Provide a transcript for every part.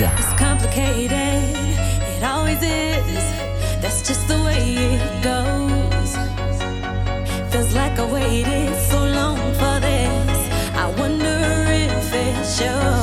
Mix. It's complicated, it always is. That's just the way it goes. Feels like I waited so long for this. I wonder if it shows.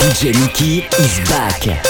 DJ Mickey is back.